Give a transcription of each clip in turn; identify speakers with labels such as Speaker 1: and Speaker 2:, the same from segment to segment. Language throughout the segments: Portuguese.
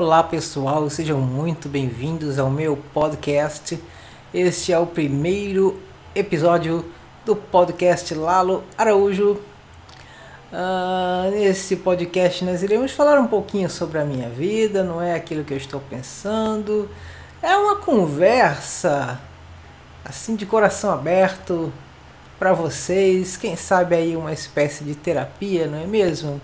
Speaker 1: Olá pessoal, sejam muito bem-vindos ao meu podcast. Este é o primeiro episódio do podcast Lalo Araújo. Uh, nesse podcast nós iremos falar um pouquinho sobre a minha vida, não é aquilo que eu estou pensando. É uma conversa assim de coração aberto para vocês, quem sabe aí uma espécie de terapia, não é mesmo?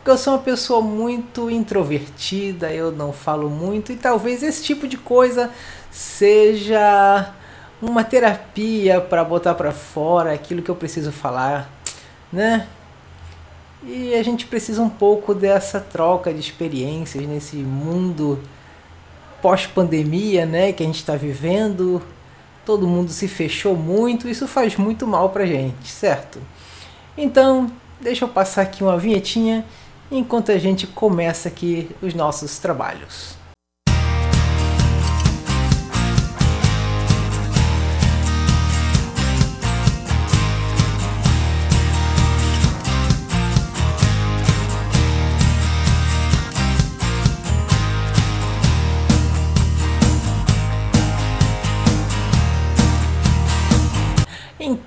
Speaker 1: Porque eu sou uma pessoa muito introvertida, eu não falo muito e talvez esse tipo de coisa seja uma terapia para botar para fora aquilo que eu preciso falar, né? E a gente precisa um pouco dessa troca de experiências nesse mundo pós-pandemia, né, que a gente está vivendo. Todo mundo se fechou muito, isso faz muito mal pra gente, certo? Então, deixa eu passar aqui uma vinhetinha enquanto a gente começa aqui os nossos trabalhos.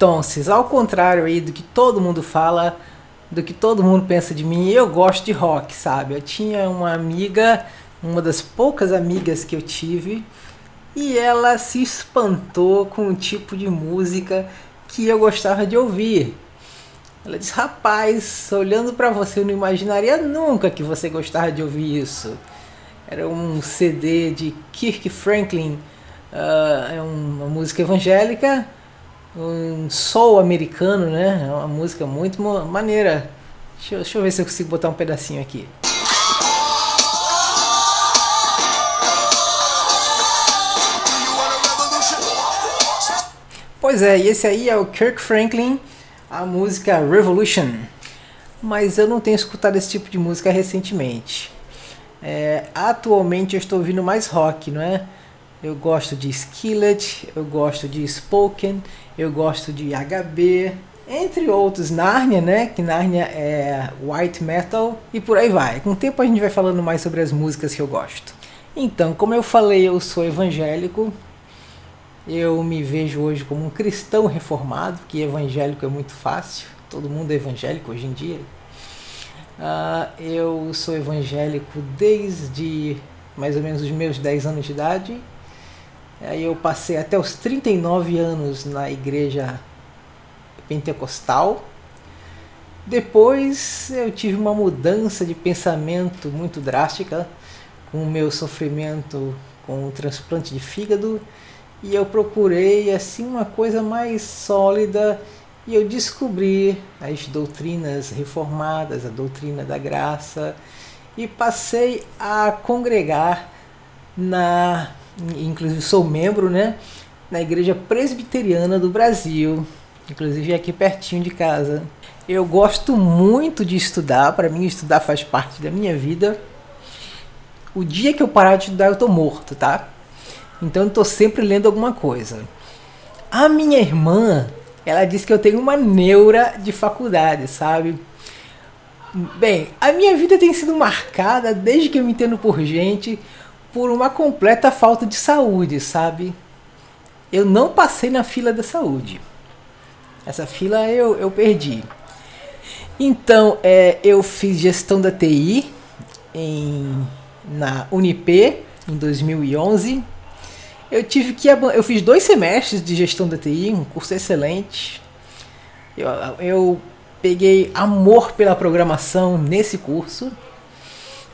Speaker 1: Então, ao contrário aí do que todo mundo fala, do que todo mundo pensa de mim. Eu gosto de rock, sabe? Eu tinha uma amiga, uma das poucas amigas que eu tive, e ela se espantou com o tipo de música que eu gostava de ouvir. Ela disse: Rapaz, olhando para você, eu não imaginaria nunca que você gostava de ouvir isso. Era um CD de Kirk Franklin, uh, é uma música evangélica um soul americano, né? É uma música muito maneira. Deixa eu, deixa eu ver se eu consigo botar um pedacinho aqui. Pois é, e esse aí é o Kirk Franklin, a música Revolution. Mas eu não tenho escutado esse tipo de música recentemente. É, atualmente eu estou ouvindo mais rock, não é? Eu gosto de Skillet, eu gosto de Spoken, eu gosto de HB, entre outros, Narnia, né? Que Narnia é white metal e por aí vai. Com o tempo a gente vai falando mais sobre as músicas que eu gosto. Então, como eu falei, eu sou evangélico. Eu me vejo hoje como um cristão reformado, que evangélico é muito fácil. Todo mundo é evangélico hoje em dia. Uh, eu sou evangélico desde mais ou menos os meus 10 anos de idade Aí eu passei até os 39 anos na igreja pentecostal. Depois eu tive uma mudança de pensamento muito drástica com o meu sofrimento com o transplante de fígado e eu procurei assim uma coisa mais sólida e eu descobri as doutrinas reformadas, a doutrina da graça e passei a congregar na inclusive sou membro, né, na Igreja Presbiteriana do Brasil, inclusive aqui pertinho de casa. Eu gosto muito de estudar, para mim estudar faz parte da minha vida. O dia que eu parar de estudar eu tô morto, tá? Então eu tô sempre lendo alguma coisa. A minha irmã, ela disse que eu tenho uma neura de faculdade, sabe? Bem, a minha vida tem sido marcada desde que eu me entendo por gente por uma completa falta de saúde, sabe? Eu não passei na fila da saúde. Essa fila eu, eu perdi. Então, é, eu fiz gestão da TI em, na Unip em 2011. Eu tive que eu fiz dois semestres de gestão da TI, um curso excelente. Eu, eu peguei amor pela programação nesse curso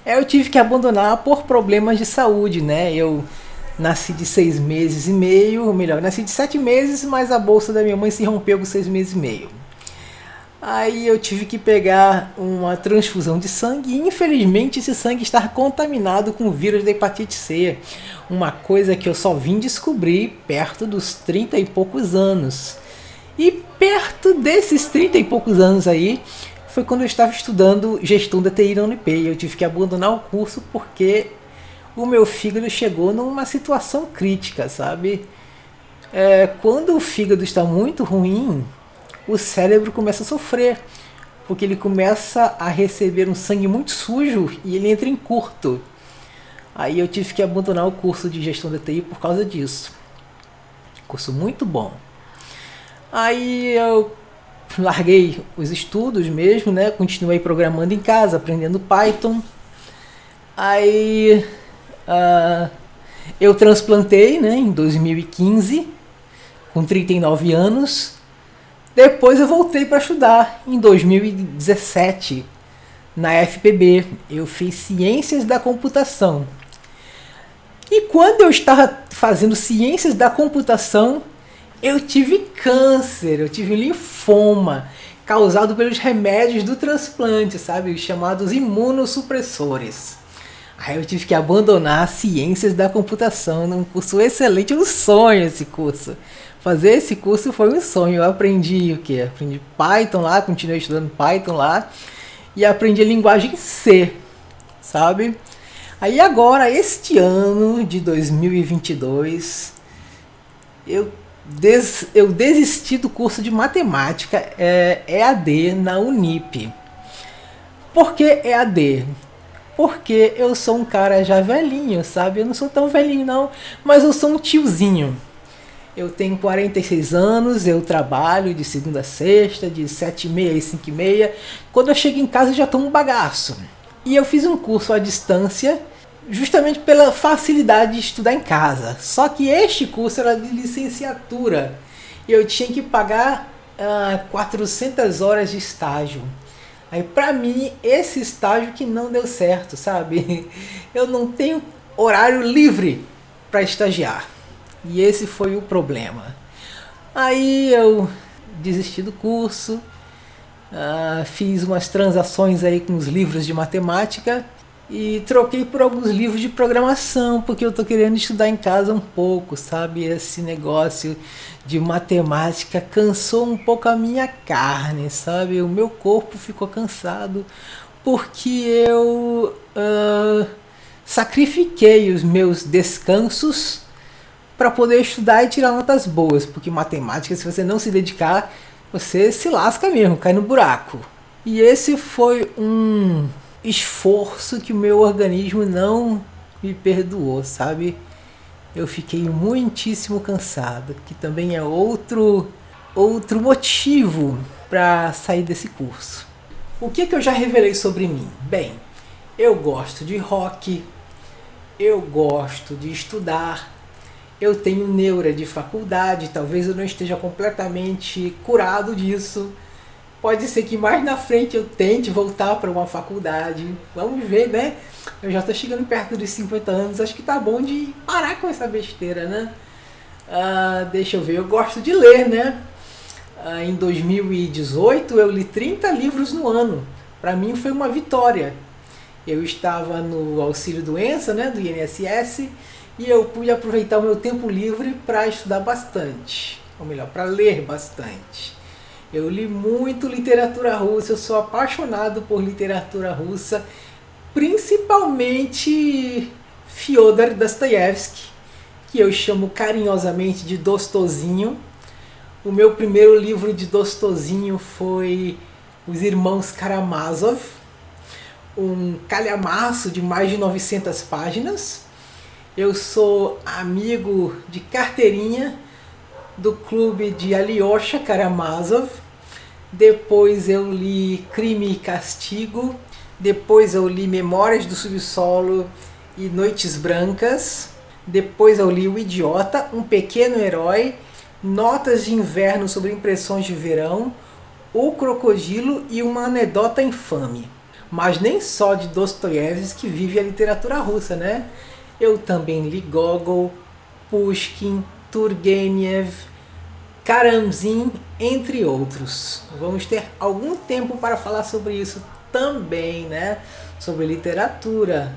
Speaker 1: eu tive que abandonar por problemas de saúde, né? Eu nasci de seis meses e meio, melhor, nasci de sete meses, mas a bolsa da minha mãe se rompeu com seis meses e meio. Aí eu tive que pegar uma transfusão de sangue e infelizmente esse sangue está contaminado com o vírus da hepatite C. Uma coisa que eu só vim descobrir perto dos 30 e poucos anos. E perto desses 30 e poucos anos aí, foi quando eu estava estudando gestão da TI na Unip. Eu tive que abandonar o curso porque o meu fígado chegou numa situação crítica, sabe? É, quando o fígado está muito ruim, o cérebro começa a sofrer, porque ele começa a receber um sangue muito sujo e ele entra em curto. Aí eu tive que abandonar o curso de gestão de TI por causa disso. Curso muito bom. Aí eu larguei os estudos mesmo, né? Continuei programando em casa, aprendendo Python. Aí uh, eu transplantei, né? Em 2015, com 39 anos. Depois eu voltei para estudar em 2017 na FPB. Eu fiz Ciências da Computação. E quando eu estava fazendo Ciências da Computação, eu tive câncer, eu tive linfoma causado pelos remédios do transplante, sabe? Os chamados imunossupressores. Aí eu tive que abandonar Ciências da Computação, num curso excelente, um sonho esse curso. Fazer esse curso foi um sonho. Eu aprendi o que? Aprendi Python lá, continuei estudando Python lá e aprendi a linguagem C, sabe? Aí agora, este ano de 2022, eu des, eu desisti do curso de matemática é, EAD na Unip. Por que EAD? Porque eu sou um cara já velhinho, sabe? Eu não sou tão velhinho não, mas eu sou um tiozinho. Eu tenho 46 anos, eu trabalho de segunda a sexta, de 7 e meia e 5 e meia. Quando eu chego em casa eu já tomo um bagaço. E eu fiz um curso à distância justamente pela facilidade de estudar em casa. Só que este curso era de licenciatura e eu tinha que pagar uh, ah, 400 horas de estágio. Aí para mim esse estágio que não deu certo, sabe? Eu não tenho horário livre para estagiar. E esse foi o problema. Aí eu desisti do curso, uh, fiz umas transações aí com os livros de matemática e troquei por alguns livros de programação, porque eu tô querendo estudar em casa um pouco, sabe? Esse negócio de matemática cansou um pouco a minha carne, sabe? O meu corpo ficou cansado porque eu uh, sacrifiquei os meus descansos para poder estudar e tirar notas boas, porque matemática, se você não se dedicar, você se lasca mesmo, cai no buraco. E esse foi um esforço que o meu organismo não me perdoou, sabe? Eu fiquei muitíssimo cansado, que também é outro outro motivo para sair desse curso. O que, que eu já revelei sobre mim? Bem, eu gosto de rock, eu gosto de estudar, eu tenho neura de faculdade, talvez eu não esteja completamente curado disso Pode ser que mais na frente eu tente voltar para uma faculdade. Vamos ver, né? Eu já estou chegando perto dos 50 anos, acho que tá bom de parar com essa besteira, né? Uh, deixa eu ver, eu gosto de ler, né? Uh, em 2018 eu li 30 livros no ano. Para mim foi uma vitória. Eu estava no auxílio doença, né, do INSS, e eu pude aproveitar o meu tempo livre para estudar bastante, ou melhor, para ler bastante. Eu li muito literatura russa, eu sou apaixonado por literatura russa, principalmente Fyodor Dostoevsky, que eu chamo carinhosamente de Dostozinho. O meu primeiro livro de Dostozinho foi Os Irmãos Karamazov, um calhamaço de mais de 900 páginas. Eu sou amigo de carteirinha do clube de Alyosha Karamazov. Depois eu li Crime e Castigo. Depois eu li Memórias do Subsolo e Noites Brancas. Depois eu li O Idiota, Um Pequeno Herói, Notas de Inverno sobre Impressões de Verão, O Crocodilo e Uma Anedota Infame. Mas nem só de Dostoiévski vive a literatura russa, né? Eu também li Gogol, Pushkin, Turgenev, Karamzin, entre outros. Vamos ter algum tempo para falar sobre isso também, né? Sobre literatura.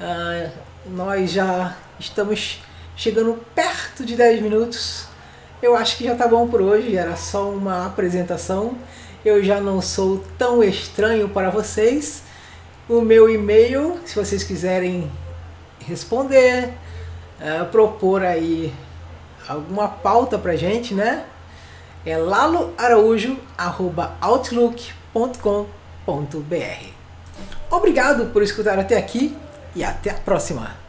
Speaker 1: Uh, nós já estamos chegando perto de 10 minutos. Eu acho que já tá bom por hoje, era só uma apresentação. Eu já não sou tão estranho para vocês. O meu e-mail, se vocês quiserem responder, uh, propor aí alguma pauta pra gente, né? É laloaraújo.outlook.com.br. Obrigado por escutar até aqui e até a próxima!